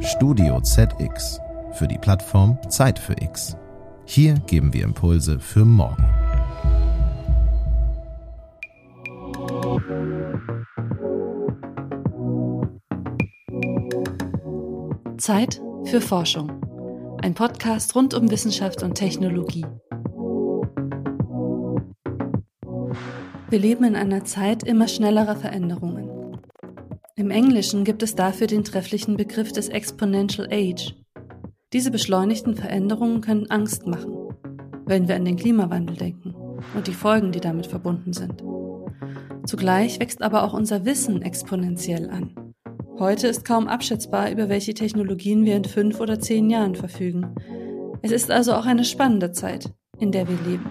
Studio ZX für die Plattform Zeit für X. Hier geben wir Impulse für morgen. Zeit für Forschung. Ein Podcast rund um Wissenschaft und Technologie. Wir leben in einer Zeit immer schnellerer Veränderungen. Im Englischen gibt es dafür den trefflichen Begriff des Exponential Age. Diese beschleunigten Veränderungen können Angst machen, wenn wir an den Klimawandel denken und die Folgen, die damit verbunden sind. Zugleich wächst aber auch unser Wissen exponentiell an. Heute ist kaum abschätzbar, über welche Technologien wir in fünf oder zehn Jahren verfügen. Es ist also auch eine spannende Zeit, in der wir leben.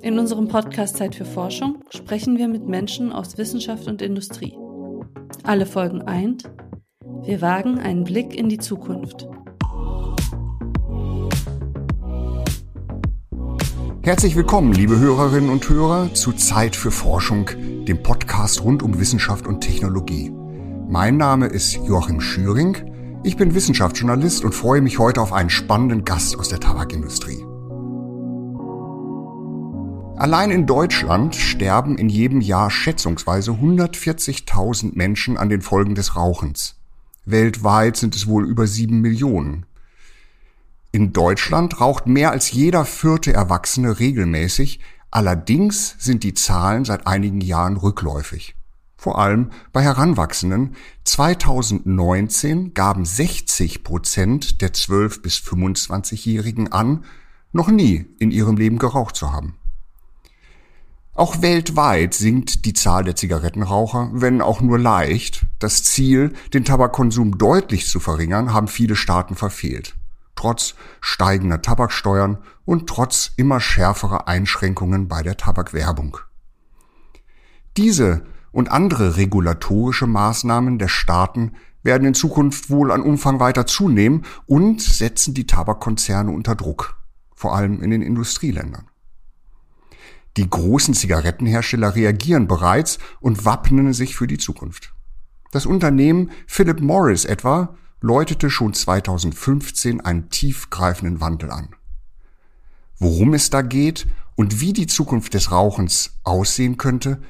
In unserem Podcast Zeit für Forschung sprechen wir mit Menschen aus Wissenschaft und Industrie. Alle Folgen eint. Wir wagen einen Blick in die Zukunft. Herzlich willkommen, liebe Hörerinnen und Hörer, zu Zeit für Forschung, dem Podcast rund um Wissenschaft und Technologie. Mein Name ist Joachim Schüring. Ich bin Wissenschaftsjournalist und freue mich heute auf einen spannenden Gast aus der Tabakindustrie. Allein in Deutschland sterben in jedem Jahr schätzungsweise 140.000 Menschen an den Folgen des Rauchens. Weltweit sind es wohl über sieben Millionen. In Deutschland raucht mehr als jeder vierte Erwachsene regelmäßig, allerdings sind die Zahlen seit einigen Jahren rückläufig. Vor allem bei Heranwachsenden. 2019 gaben 60 Prozent der 12 bis 25-Jährigen an, noch nie in ihrem Leben geraucht zu haben. Auch weltweit sinkt die Zahl der Zigarettenraucher, wenn auch nur leicht. Das Ziel, den Tabakkonsum deutlich zu verringern, haben viele Staaten verfehlt. Trotz steigender Tabaksteuern und trotz immer schärferer Einschränkungen bei der Tabakwerbung. Diese und andere regulatorische Maßnahmen der Staaten werden in Zukunft wohl an Umfang weiter zunehmen und setzen die Tabakkonzerne unter Druck, vor allem in den Industrieländern. Die großen Zigarettenhersteller reagieren bereits und wappnen sich für die Zukunft. Das Unternehmen Philip Morris etwa läutete schon 2015 einen tiefgreifenden Wandel an. Worum es da geht und wie die Zukunft des Rauchens aussehen könnte,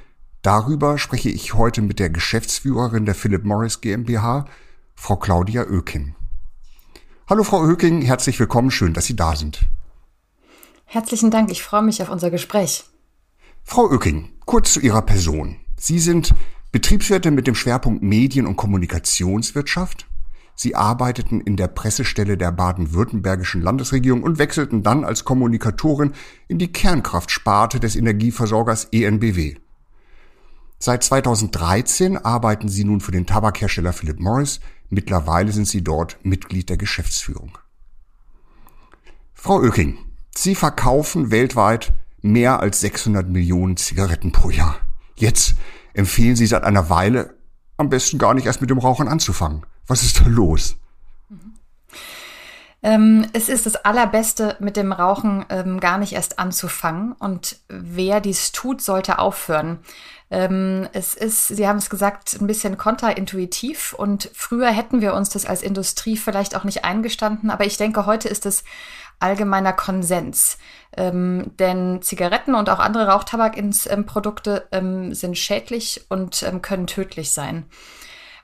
darüber spreche ich heute mit der Geschäftsführerin der Philip Morris GmbH, Frau Claudia Oeking. Hallo Frau Oeking, herzlich willkommen, schön, dass Sie da sind. Herzlichen Dank, ich freue mich auf unser Gespräch. Frau Oecking, kurz zu Ihrer Person. Sie sind Betriebswirtin mit dem Schwerpunkt Medien- und Kommunikationswirtschaft. Sie arbeiteten in der Pressestelle der baden-württembergischen Landesregierung und wechselten dann als Kommunikatorin in die Kernkraftsparte des Energieversorgers ENBW. Seit 2013 arbeiten Sie nun für den Tabakhersteller Philip Morris. Mittlerweile sind Sie dort Mitglied der Geschäftsführung. Frau Oecking, Sie verkaufen weltweit mehr als 600 Millionen Zigaretten pro Jahr. Jetzt empfehlen Sie seit einer Weile, am besten gar nicht erst mit dem Rauchen anzufangen. Was ist da los? Ähm, es ist das Allerbeste, mit dem Rauchen ähm, gar nicht erst anzufangen. Und wer dies tut, sollte aufhören. Ähm, es ist, Sie haben es gesagt, ein bisschen kontraintuitiv. Und früher hätten wir uns das als Industrie vielleicht auch nicht eingestanden. Aber ich denke, heute ist es allgemeiner Konsens. Ähm, denn Zigaretten und auch andere Rauchtabakprodukte ähm, sind schädlich und ähm, können tödlich sein.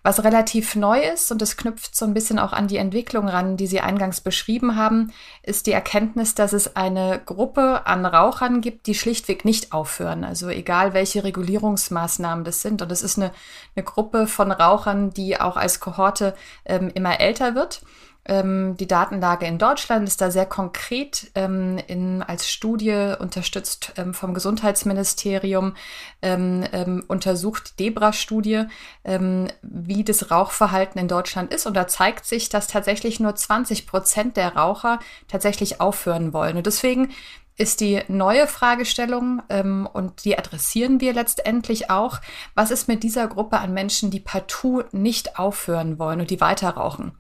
Was relativ neu ist, und es knüpft so ein bisschen auch an die Entwicklung ran, die Sie eingangs beschrieben haben, ist die Erkenntnis, dass es eine Gruppe an Rauchern gibt, die schlichtweg nicht aufhören. Also egal, welche Regulierungsmaßnahmen das sind. Und es ist eine, eine Gruppe von Rauchern, die auch als Kohorte ähm, immer älter wird. Ähm, die Datenlage in Deutschland ist da sehr konkret ähm, in, als Studie unterstützt ähm, vom Gesundheitsministerium ähm, ähm, untersucht, Debra-Studie, ähm, wie das Rauchverhalten in Deutschland ist. Und da zeigt sich, dass tatsächlich nur 20 Prozent der Raucher tatsächlich aufhören wollen. Und deswegen ist die neue Fragestellung ähm, und die adressieren wir letztendlich auch. Was ist mit dieser Gruppe an Menschen, die partout nicht aufhören wollen und die weiter rauchen?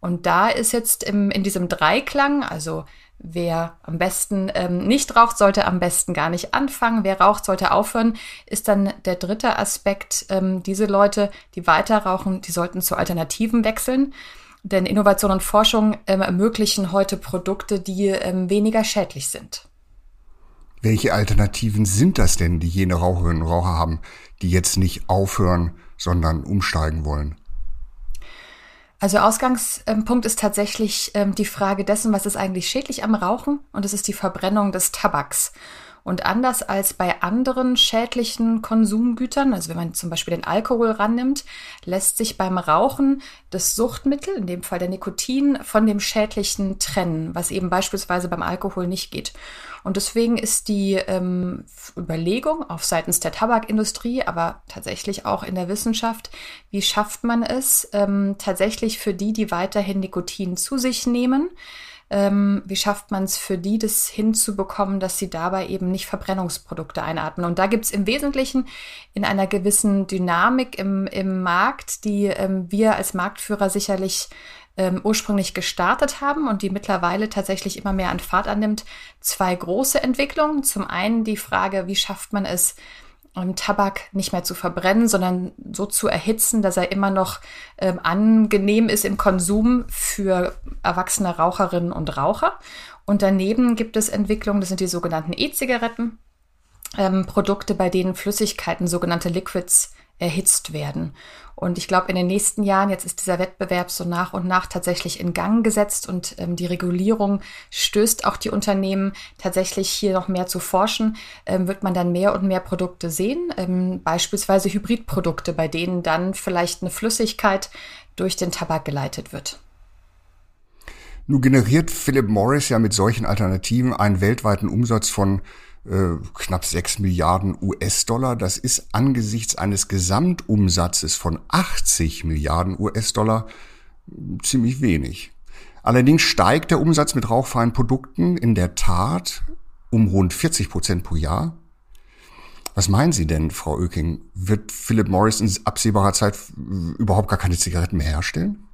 Und da ist jetzt im, in diesem Dreiklang, also Wer am besten ähm, nicht raucht, sollte am besten gar nicht anfangen. Wer raucht, sollte aufhören. Ist dann der dritte Aspekt. Ähm, diese Leute, die weiter rauchen, die sollten zu Alternativen wechseln. Denn Innovation und Forschung ähm, ermöglichen heute Produkte, die ähm, weniger schädlich sind. Welche Alternativen sind das denn, die jene Raucherinnen und Raucher haben, die jetzt nicht aufhören, sondern umsteigen wollen? Also Ausgangspunkt ist tatsächlich ähm, die Frage dessen, was ist eigentlich schädlich am Rauchen? Und es ist die Verbrennung des Tabaks. Und anders als bei anderen schädlichen Konsumgütern, also wenn man zum Beispiel den Alkohol rannimmt, lässt sich beim Rauchen das Suchtmittel, in dem Fall der Nikotin, von dem Schädlichen trennen, was eben beispielsweise beim Alkohol nicht geht. Und deswegen ist die ähm, Überlegung auf seitens der Tabakindustrie, aber tatsächlich auch in der Wissenschaft, wie schafft man es ähm, tatsächlich für die, die weiterhin Nikotin zu sich nehmen, ähm, wie schafft man es für die, das hinzubekommen, dass sie dabei eben nicht Verbrennungsprodukte einatmen. Und da gibt es im Wesentlichen in einer gewissen Dynamik im, im Markt, die ähm, wir als Marktführer sicherlich ähm, ursprünglich gestartet haben und die mittlerweile tatsächlich immer mehr an Fahrt annimmt, zwei große Entwicklungen. Zum einen die Frage, wie schafft man es, ähm, Tabak nicht mehr zu verbrennen, sondern so zu erhitzen, dass er immer noch ähm, angenehm ist im Konsum für erwachsene Raucherinnen und Raucher. Und daneben gibt es Entwicklungen, das sind die sogenannten E-Zigaretten, ähm, Produkte, bei denen Flüssigkeiten, sogenannte Liquids, erhitzt werden. Und ich glaube, in den nächsten Jahren, jetzt ist dieser Wettbewerb so nach und nach tatsächlich in Gang gesetzt und ähm, die Regulierung stößt auch die Unternehmen tatsächlich hier noch mehr zu forschen, ähm, wird man dann mehr und mehr Produkte sehen, ähm, beispielsweise Hybridprodukte, bei denen dann vielleicht eine Flüssigkeit durch den Tabak geleitet wird. Nun generiert Philip Morris ja mit solchen Alternativen einen weltweiten Umsatz von äh, knapp 6 Milliarden US-Dollar. Das ist angesichts eines Gesamtumsatzes von 80 Milliarden US-Dollar ziemlich wenig. Allerdings steigt der Umsatz mit rauchfreien Produkten in der Tat um rund 40 Prozent pro Jahr. Was meinen Sie denn, Frau Oeking? Wird Philip Morris in absehbarer Zeit überhaupt gar keine Zigaretten mehr herstellen?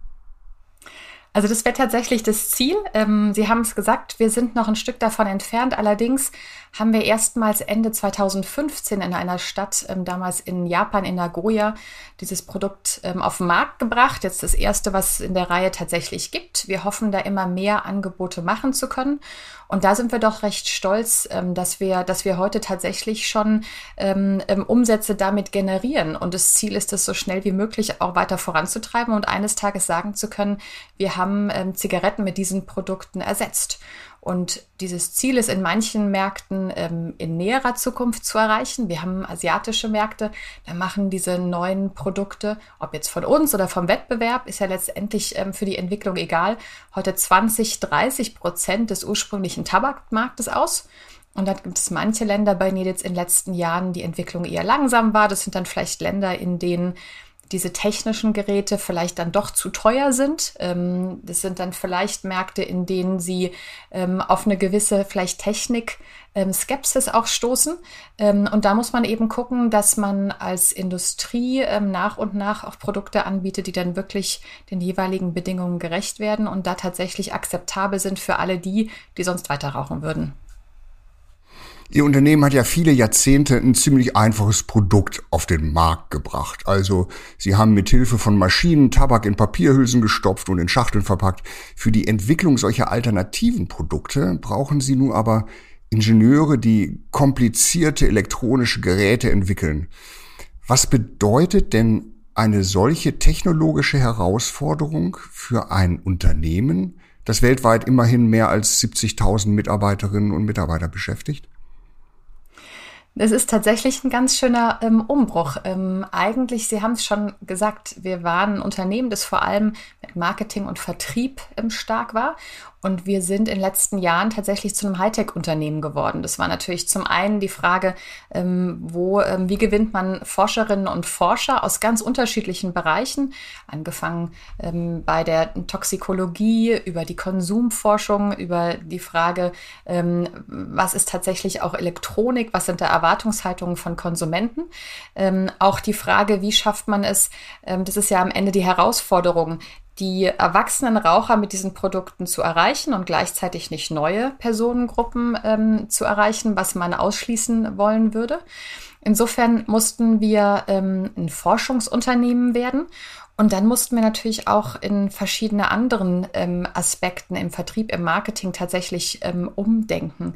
Also das wäre tatsächlich das Ziel. Ähm, Sie haben es gesagt, wir sind noch ein Stück davon entfernt. Allerdings haben wir erstmals Ende 2015 in einer Stadt, ähm, damals in Japan, in Nagoya, dieses Produkt ähm, auf den Markt gebracht. Jetzt das erste, was es in der Reihe tatsächlich gibt. Wir hoffen, da immer mehr Angebote machen zu können. Und da sind wir doch recht stolz, ähm, dass wir, dass wir heute tatsächlich schon ähm, ähm, Umsätze damit generieren. Und das Ziel ist es, so schnell wie möglich auch weiter voranzutreiben und eines Tages sagen zu können, wir haben ähm, Zigaretten mit diesen Produkten ersetzt. Und dieses Ziel ist in manchen Märkten ähm, in näherer Zukunft zu erreichen. Wir haben asiatische Märkte, da machen diese neuen Produkte, ob jetzt von uns oder vom Wettbewerb, ist ja letztendlich ähm, für die Entwicklung egal, heute 20, 30 Prozent des ursprünglichen Tabakmarktes aus. Und dann gibt es manche Länder, bei denen jetzt in den letzten Jahren die Entwicklung eher langsam war. Das sind dann vielleicht Länder, in denen diese technischen Geräte vielleicht dann doch zu teuer sind. Ähm, das sind dann vielleicht Märkte, in denen sie ähm, auf eine gewisse vielleicht Technik ähm, Skepsis auch stoßen. und da muss man eben gucken, dass man als Industrie nach und nach auch Produkte anbietet, die dann wirklich den jeweiligen Bedingungen gerecht werden und da tatsächlich akzeptabel sind für alle die, die sonst weiter rauchen würden. Ihr Unternehmen hat ja viele Jahrzehnte ein ziemlich einfaches Produkt auf den Markt gebracht. Also Sie haben mit Hilfe von Maschinen Tabak in Papierhülsen gestopft und in Schachteln verpackt. Für die Entwicklung solcher alternativen Produkte brauchen Sie nun aber Ingenieure, die komplizierte elektronische Geräte entwickeln. Was bedeutet denn eine solche technologische Herausforderung für ein Unternehmen, das weltweit immerhin mehr als 70.000 Mitarbeiterinnen und Mitarbeiter beschäftigt? Es ist tatsächlich ein ganz schöner ähm, Umbruch. Ähm, eigentlich, Sie haben es schon gesagt, wir waren ein Unternehmen, das vor allem mit Marketing und Vertrieb ähm, stark war. Und wir sind in den letzten Jahren tatsächlich zu einem Hightech-Unternehmen geworden. Das war natürlich zum einen die Frage, ähm, wo, ähm, wie gewinnt man Forscherinnen und Forscher aus ganz unterschiedlichen Bereichen, angefangen ähm, bei der Toxikologie, über die Konsumforschung, über die Frage, was ist tatsächlich auch Elektronik, was sind da Erwartungshaltungen von Konsumenten. Ähm, auch die Frage, wie schafft man es, ähm, das ist ja am Ende die Herausforderung, die erwachsenen Raucher mit diesen Produkten zu erreichen und gleichzeitig nicht neue Personengruppen ähm, zu erreichen, was man ausschließen wollen würde. Insofern mussten wir ähm, ein Forschungsunternehmen werden und dann mussten wir natürlich auch in verschiedene anderen ähm, Aspekten im Vertrieb, im Marketing tatsächlich ähm, umdenken.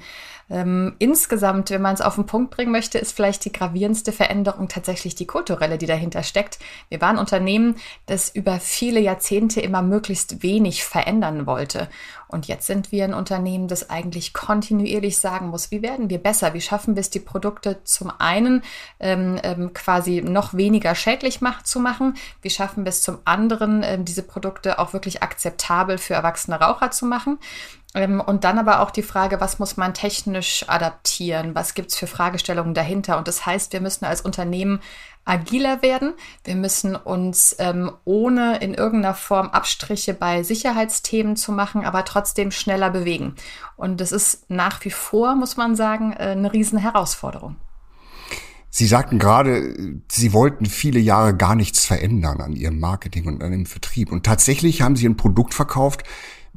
Ähm, insgesamt, wenn man es auf den Punkt bringen möchte, ist vielleicht die gravierendste Veränderung tatsächlich die kulturelle, die dahinter steckt. Wir waren Unternehmen, das über viele Jahrzehnte immer möglichst wenig verändern wollte. Und jetzt sind wir ein Unternehmen, das eigentlich kontinuierlich sagen muss, wie werden wir besser? Wie schaffen wir es, die Produkte zum einen ähm, ähm, quasi noch weniger schädlich macht, zu machen? Wie schaffen wir es zum anderen, ähm, diese Produkte auch wirklich akzeptabel für erwachsene Raucher zu machen? Ähm, und dann aber auch die Frage, was muss man technisch adaptieren? Was gibt es für Fragestellungen dahinter? Und das heißt, wir müssen als Unternehmen agiler werden. Wir müssen uns ähm, ohne in irgendeiner Form Abstriche bei Sicherheitsthemen zu machen, aber trotzdem schneller bewegen. Und das ist nach wie vor, muss man sagen, äh, eine Riesenherausforderung. Sie sagten gerade, Sie wollten viele Jahre gar nichts verändern an Ihrem Marketing und an dem Vertrieb. Und tatsächlich haben Sie ein Produkt verkauft,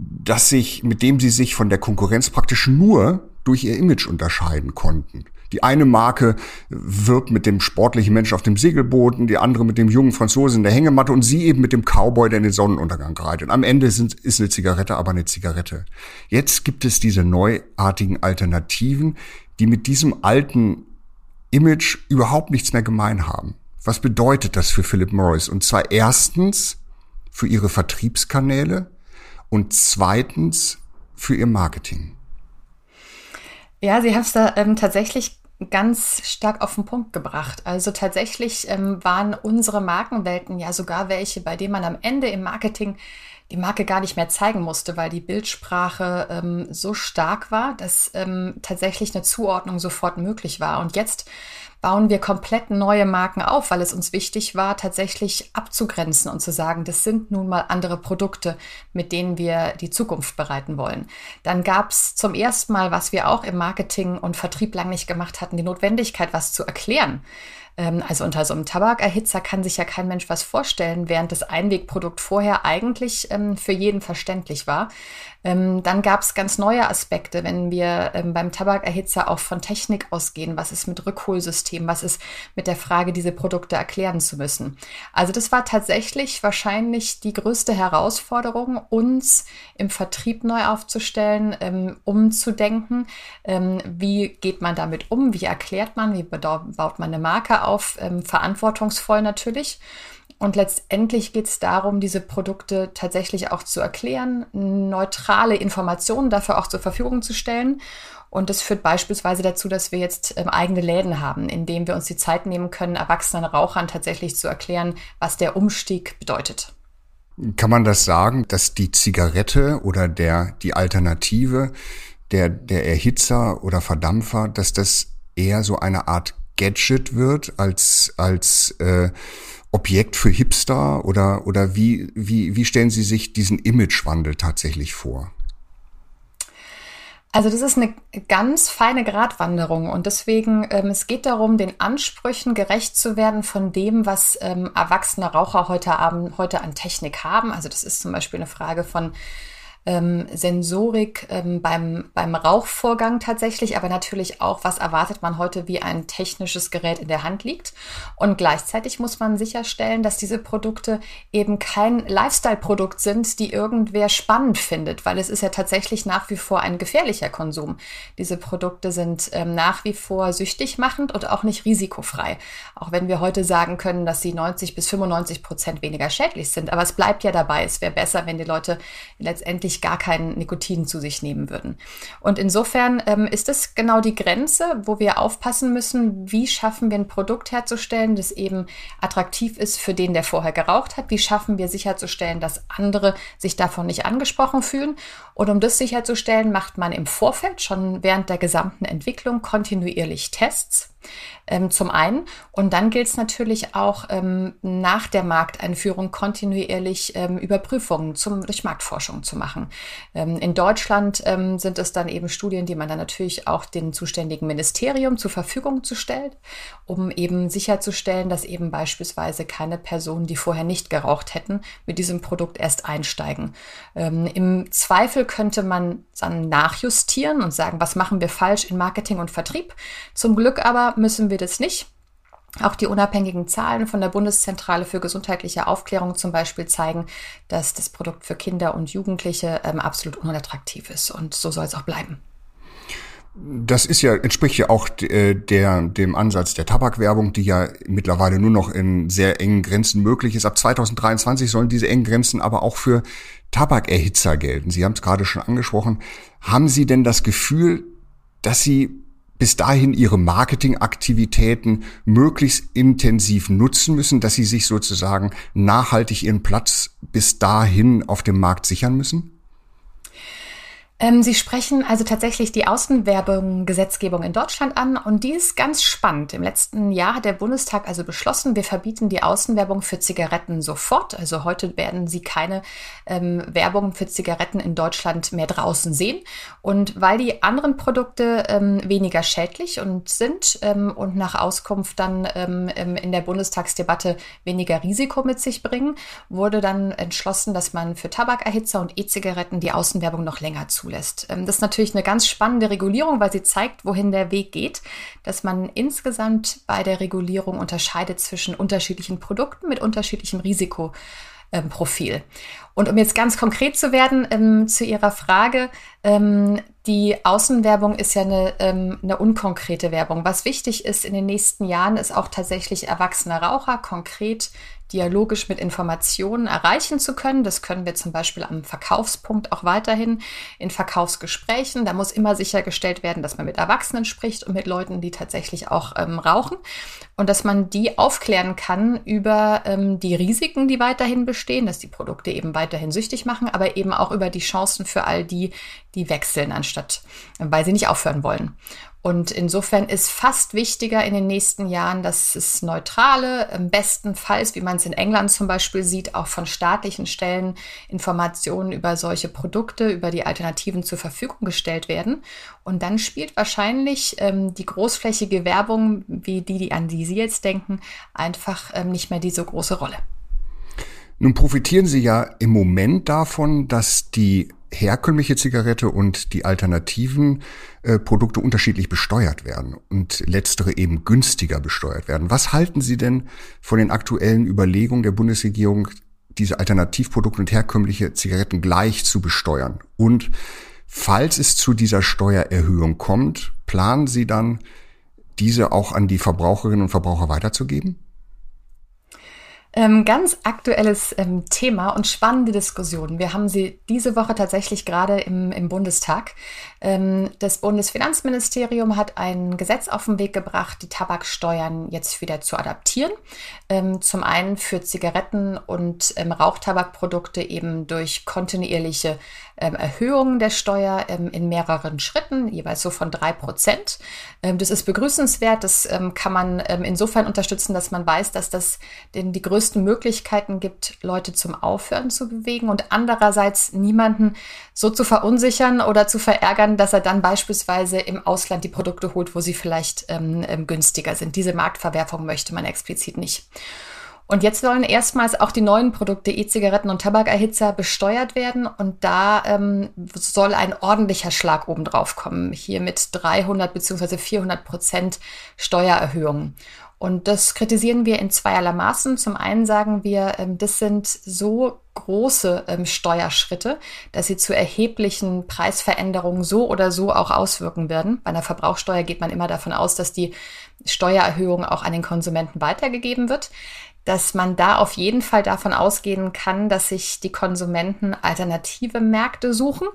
dass sich, mit dem sie sich von der Konkurrenz praktisch nur durch ihr Image unterscheiden konnten. Die eine Marke wirbt mit dem sportlichen Menschen auf dem Segelboot, die andere mit dem jungen Franzosen in der Hängematte und sie eben mit dem Cowboy, der in den Sonnenuntergang reitet. Am Ende sind, ist eine Zigarette aber eine Zigarette. Jetzt gibt es diese neuartigen Alternativen, die mit diesem alten Image überhaupt nichts mehr gemein haben. Was bedeutet das für Philip Morris? Und zwar erstens für ihre Vertriebskanäle, und zweitens für ihr Marketing? Ja, Sie haben es da ähm, tatsächlich ganz stark auf den Punkt gebracht. Also tatsächlich ähm, waren unsere Markenwelten ja sogar welche, bei denen man am Ende im Marketing die Marke gar nicht mehr zeigen musste, weil die Bildsprache ähm, so stark war, dass ähm, tatsächlich eine Zuordnung sofort möglich war. Und jetzt bauen wir komplett neue Marken auf, weil es uns wichtig war, tatsächlich abzugrenzen und zu sagen, das sind nun mal andere Produkte, mit denen wir die Zukunft bereiten wollen. Dann gab es zum ersten Mal, was wir auch im Marketing und Vertrieb lang nicht gemacht hatten, die Notwendigkeit, was zu erklären. Ähm, also unter so einem Tabakerhitzer kann sich ja kein Mensch was vorstellen, während das Einwegprodukt vorher eigentlich ähm, für jeden verständlich war. Ähm, dann gab es ganz neue Aspekte, wenn wir ähm, beim Tabakerhitzer auch von Technik ausgehen. Was ist mit Rückholsystem? Was ist mit der Frage, diese Produkte erklären zu müssen? Also das war tatsächlich wahrscheinlich die größte Herausforderung, uns im Vertrieb neu aufzustellen, ähm, umzudenken. Ähm, wie geht man damit um? Wie erklärt man? Wie baut man eine Marke auf? Ähm, verantwortungsvoll natürlich. Und letztendlich geht es darum, diese Produkte tatsächlich auch zu erklären, neutrale Informationen dafür auch zur Verfügung zu stellen. Und das führt beispielsweise dazu, dass wir jetzt ähm, eigene Läden haben, in denen wir uns die Zeit nehmen können, erwachsenen Rauchern tatsächlich zu erklären, was der Umstieg bedeutet. Kann man das sagen, dass die Zigarette oder der, die Alternative, der, der Erhitzer oder Verdampfer, dass das eher so eine Art Gadget wird als, als äh, Objekt für Hipster oder, oder wie, wie, wie stellen Sie sich diesen Imagewandel tatsächlich vor? Also das ist eine ganz feine Gratwanderung und deswegen, ähm, es geht darum, den Ansprüchen gerecht zu werden von dem, was ähm, erwachsene Raucher heute Abend, heute an Technik haben. Also das ist zum Beispiel eine Frage von ähm, Sensorik ähm, beim, beim Rauchvorgang tatsächlich, aber natürlich auch, was erwartet man heute, wie ein technisches Gerät in der Hand liegt. Und gleichzeitig muss man sicherstellen, dass diese Produkte eben kein Lifestyle-Produkt sind, die irgendwer spannend findet, weil es ist ja tatsächlich nach wie vor ein gefährlicher Konsum. Diese Produkte sind ähm, nach wie vor süchtig machend und auch nicht risikofrei. Auch wenn wir heute sagen können, dass sie 90 bis 95 Prozent weniger schädlich sind. Aber es bleibt ja dabei. Es wäre besser, wenn die Leute letztendlich wirklich gar kein Nikotin zu sich nehmen würden. Und insofern ähm, ist es genau die Grenze, wo wir aufpassen müssen, wie schaffen wir ein Produkt herzustellen, das eben attraktiv ist für den, der vorher geraucht hat. Wie schaffen wir sicherzustellen, dass andere sich davon nicht angesprochen fühlen. Und um das sicherzustellen, macht man im Vorfeld schon während der gesamten Entwicklung kontinuierlich Tests Ähm, zum einen. Und dann gilt es natürlich auch ähm, nach der Markteinführung kontinuierlich ähm, Überprüfungen zum, durch Marktforschung zu machen. Ähm, in Deutschland ähm, sind es dann eben Studien, die man dann natürlich auch den zuständigen Ministerium zur Verfügung zu stellt, um eben sicherzustellen, dass eben beispielsweise keine Personen, die vorher nicht geraucht hätten, mit diesem Produkt erst einsteigen. Ähm, Im Zweifel könnte man dann nachjustieren und sagen, was machen wir falsch in Marketing und Vertrieb. Zum Glück aber müssen wir das nicht. Auch die unabhängigen Zahlen von der Bundeszentrale für gesundheitliche Aufklärung zum Beispiel zeigen, dass das Produkt für Kinder und Jugendliche ähm, absolut unattraktiv ist. Und so soll es auch bleiben. Das ist ja, entspricht ja auch äh, der, dem Ansatz der Tabakwerbung, die ja mittlerweile nur noch in sehr engen Grenzen möglich ist. Ab 2023 sollen diese engen Grenzen aber auch für Tabakerhitzer gelten. Sie haben es gerade schon angesprochen. Haben Sie denn das Gefühl, dass Sie bis dahin ihre Marketingaktivitäten möglichst intensiv nutzen müssen, dass sie sich sozusagen nachhaltig ihren Platz bis dahin auf dem Markt sichern müssen? Ähm, Sie sprechen also tatsächlich die Außenwerbung-Gesetzgebung in Deutschland an und die ist ganz spannend. Im letzten Jahr hat der Bundestag also beschlossen, wir verbieten die Außenwerbung für Zigaretten sofort. Also heute werden Sie keine ähm, Werbung für Zigaretten in Deutschland mehr draußen sehen. Und weil die anderen Produkte ähm, weniger schädlich und sind ähm, und nach Auskunft dann ähm, in der Bundestagsdebatte weniger Risiko mit sich bringen, wurde dann entschlossen, dass man für Tabakerhitzer und E-Zigaretten die Außenwerbung noch länger zulässt zulässt. Ähm, das ist natürlich eine ganz spannende Regulierung, weil sie zeigt, wohin der Weg geht, dass man insgesamt bei der Regulierung unterscheidet zwischen unterschiedlichen Produkten mit unterschiedlichem Risikoprofil. Und um jetzt ganz konkret zu werden ähm, zu Ihrer Frage, ähm, die Außenwerbung ist ja eine, ähm, eine unkonkrete Werbung. Was wichtig ist in den nächsten Jahren, ist auch tatsächlich erwachsene Raucher konkret dialogisch mit Informationen erreichen zu können. Das können wir zum Beispiel am Verkaufspunkt auch weiterhin in Verkaufsgesprächen. Da muss immer sichergestellt werden, dass man mit Erwachsenen spricht und mit Leuten, die tatsächlich auch ähm, rauchen und dass man die aufklären kann über ähm, die Risiken, die weiterhin bestehen, dass die Produkte eben weiterhin süchtig machen, aber eben auch über die Chancen für all die, die wechseln, anstatt weil sie nicht aufhören wollen. Und insofern ist fast wichtiger in den nächsten Jahren, dass es neutrale, im bestenfalls, wie man es in England zum Beispiel sieht, auch von staatlichen Stellen Informationen über solche Produkte, über die Alternativen zur Verfügung gestellt werden. Und dann spielt wahrscheinlich ähm, die großflächige Werbung, wie die, die an die Sie jetzt denken, einfach ähm, nicht mehr diese große Rolle. Nun profitieren Sie ja im Moment davon, dass die herkömmliche Zigarette und die alternativen äh, Produkte unterschiedlich besteuert werden und letztere eben günstiger besteuert werden. Was halten Sie denn von den aktuellen Überlegungen der Bundesregierung, diese Alternativprodukte und herkömmliche Zigaretten gleich zu besteuern? Und falls es zu dieser Steuererhöhung kommt, planen Sie dann, diese auch an die Verbraucherinnen und Verbraucher weiterzugeben? Ähm, ganz aktuelles ähm, Thema und spannende Diskussion. Wir haben sie diese Woche tatsächlich gerade im, im Bundestag. Ähm, das Bundesfinanzministerium hat ein Gesetz auf den Weg gebracht, die Tabaksteuern jetzt wieder zu adaptieren. Ähm, zum einen für Zigaretten und ähm, Rauchtabakprodukte eben durch kontinuierliche Erhöhungen der Steuer ähm, in mehreren Schritten, jeweils so von drei Prozent. Ähm, das ist begrüßenswert. Das ähm, kann man ähm, insofern unterstützen, dass man weiß, dass das den, die größten Möglichkeiten gibt, Leute zum Aufhören zu bewegen und andererseits niemanden so zu verunsichern oder zu verärgern, dass er dann beispielsweise im Ausland die Produkte holt, wo sie vielleicht ähm, günstiger sind. Diese Marktverwerfung möchte man explizit nicht. Und jetzt sollen erstmals auch die neuen Produkte E-Zigaretten und Tabakerhitzer besteuert werden. Und da ähm, soll ein ordentlicher Schlag obendrauf kommen. Hier mit 300 bzw. 400 Prozent Steuererhöhungen. Und das kritisieren wir in zweierlei Maßen. Zum einen sagen wir, ähm, das sind so große ähm, Steuerschritte, dass sie zu erheblichen Preisveränderungen so oder so auch auswirken werden. Bei einer Verbrauchsteuer geht man immer davon aus, dass die Steuererhöhung auch an den Konsumenten weitergegeben wird dass man da auf jeden Fall davon ausgehen kann, dass sich die Konsumenten alternative Märkte suchen.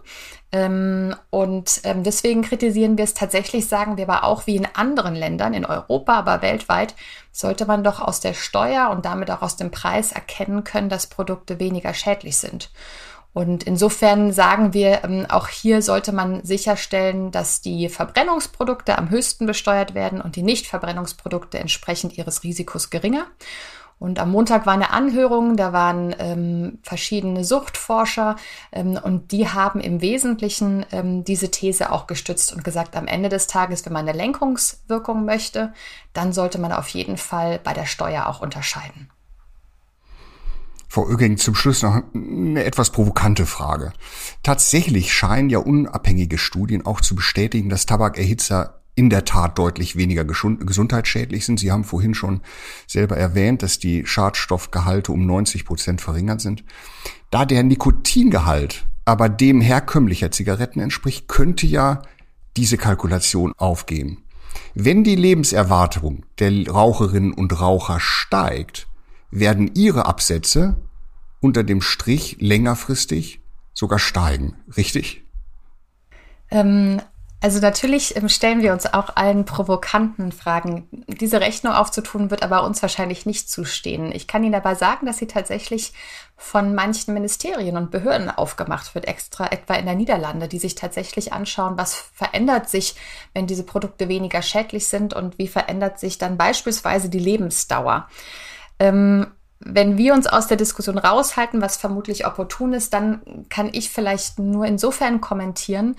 Ähm, und ähm, deswegen kritisieren wir es tatsächlich, sagen wir aber auch wie in anderen Ländern, in Europa, aber weltweit, sollte man doch aus der Steuer und damit auch aus dem Preis erkennen können, dass Produkte weniger schädlich sind. Und insofern sagen wir, ähm, auch hier sollte man sicherstellen, dass die Verbrennungsprodukte am höchsten besteuert werden und die Nichtverbrennungsprodukte entsprechend ihres Risikos geringer. Und am Montag war eine Anhörung, da waren ähm, verschiedene Suchtforscher ähm, und die haben im Wesentlichen ähm, diese These auch gestützt und gesagt, am Ende des Tages, wenn man eine Lenkungswirkung möchte, dann sollte man auf jeden Fall bei der Steuer auch unterscheiden. Frau Oegging, zum Schluss noch eine etwas provokante Frage. Tatsächlich scheinen ja unabhängige Studien auch zu bestätigen, dass Tabakerhitzer in der Tat deutlich weniger gesundheitsschädlich sind. Sie haben vorhin schon selber erwähnt, dass die Schadstoffgehalte um 90 Prozent verringert sind. Da der Nikotingehalt aber dem herkömmlicher Zigaretten entspricht, könnte ja diese Kalkulation aufgehen. Wenn die Lebenserwartung der Raucherinnen und Raucher steigt, werden ihre Absätze unter dem Strich längerfristig sogar steigen, richtig? Ähm, also natürlich ähm, stellen wir uns auch allen provokanten Fragen. Diese Rechnung aufzutun, wird aber uns wahrscheinlich nicht zustehen. Ich kann Ihnen dabei sagen, dass sie tatsächlich von manchen Ministerien und Behörden aufgemacht wird, extra etwa in der Niederlande, die sich tatsächlich anschauen, was verändert sich, wenn diese Produkte weniger schädlich sind und wie verändert sich dann beispielsweise die Lebensdauer. Ähm, wenn wir uns aus der Diskussion raushalten, was vermutlich opportun ist, dann kann ich vielleicht nur insofern kommentieren,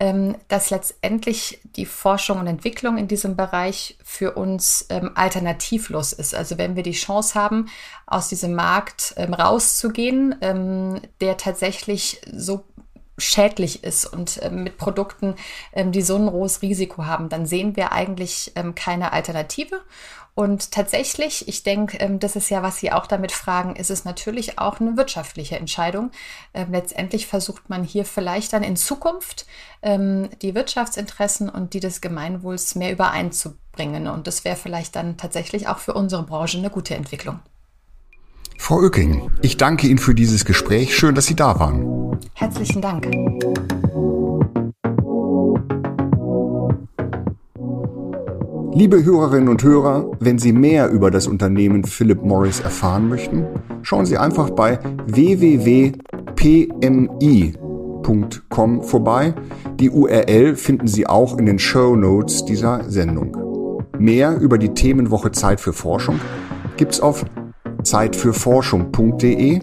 dass letztendlich die Forschung und Entwicklung in diesem Bereich für uns ähm, alternativlos ist. Also wenn wir die Chance haben, aus diesem Markt ähm, rauszugehen, ähm, der tatsächlich so schädlich ist und ähm, mit Produkten, ähm, die so ein hohes Risiko haben, dann sehen wir eigentlich keine Alternative. Und tatsächlich, ich denke, ähm, das ist ja, was Sie auch damit fragen, ist es natürlich auch eine wirtschaftliche Entscheidung. Ähm, letztendlich versucht man hier vielleicht dann in Zukunft ähm, die Wirtschaftsinteressen und die des Gemeinwohls mehr übereinzubringen. Und das wäre vielleicht dann tatsächlich auch für unsere Branche eine gute Entwicklung. Frau Oecking, ich danke Ihnen für dieses Gespräch. Schön, dass Sie da waren. Herzlichen Dank. Liebe Hörerinnen und Hörer, wenn Sie mehr über das Unternehmen Philip Morris erfahren möchten, schauen Sie einfach bei www.pmi.com vorbei. Die URL finden Sie auch in den Show Notes dieser Sendung. Mehr über die Themenwoche Zeit für Forschung gibt's auf zeitfürforschung.de.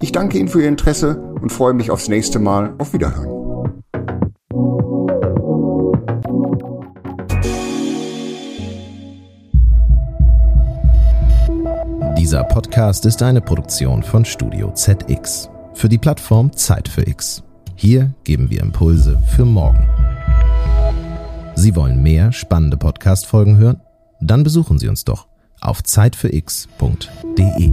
Ich danke Ihnen für Ihr Interesse und freue mich aufs nächste Mal. Auf Wiederhören. Dieser Podcast ist eine Produktion von Studio ZX für die Plattform Zeit für X. Hier geben wir Impulse für morgen. Sie wollen mehr spannende Podcast-Folgen hören? Dann besuchen Sie uns doch auf zeitfürx.de.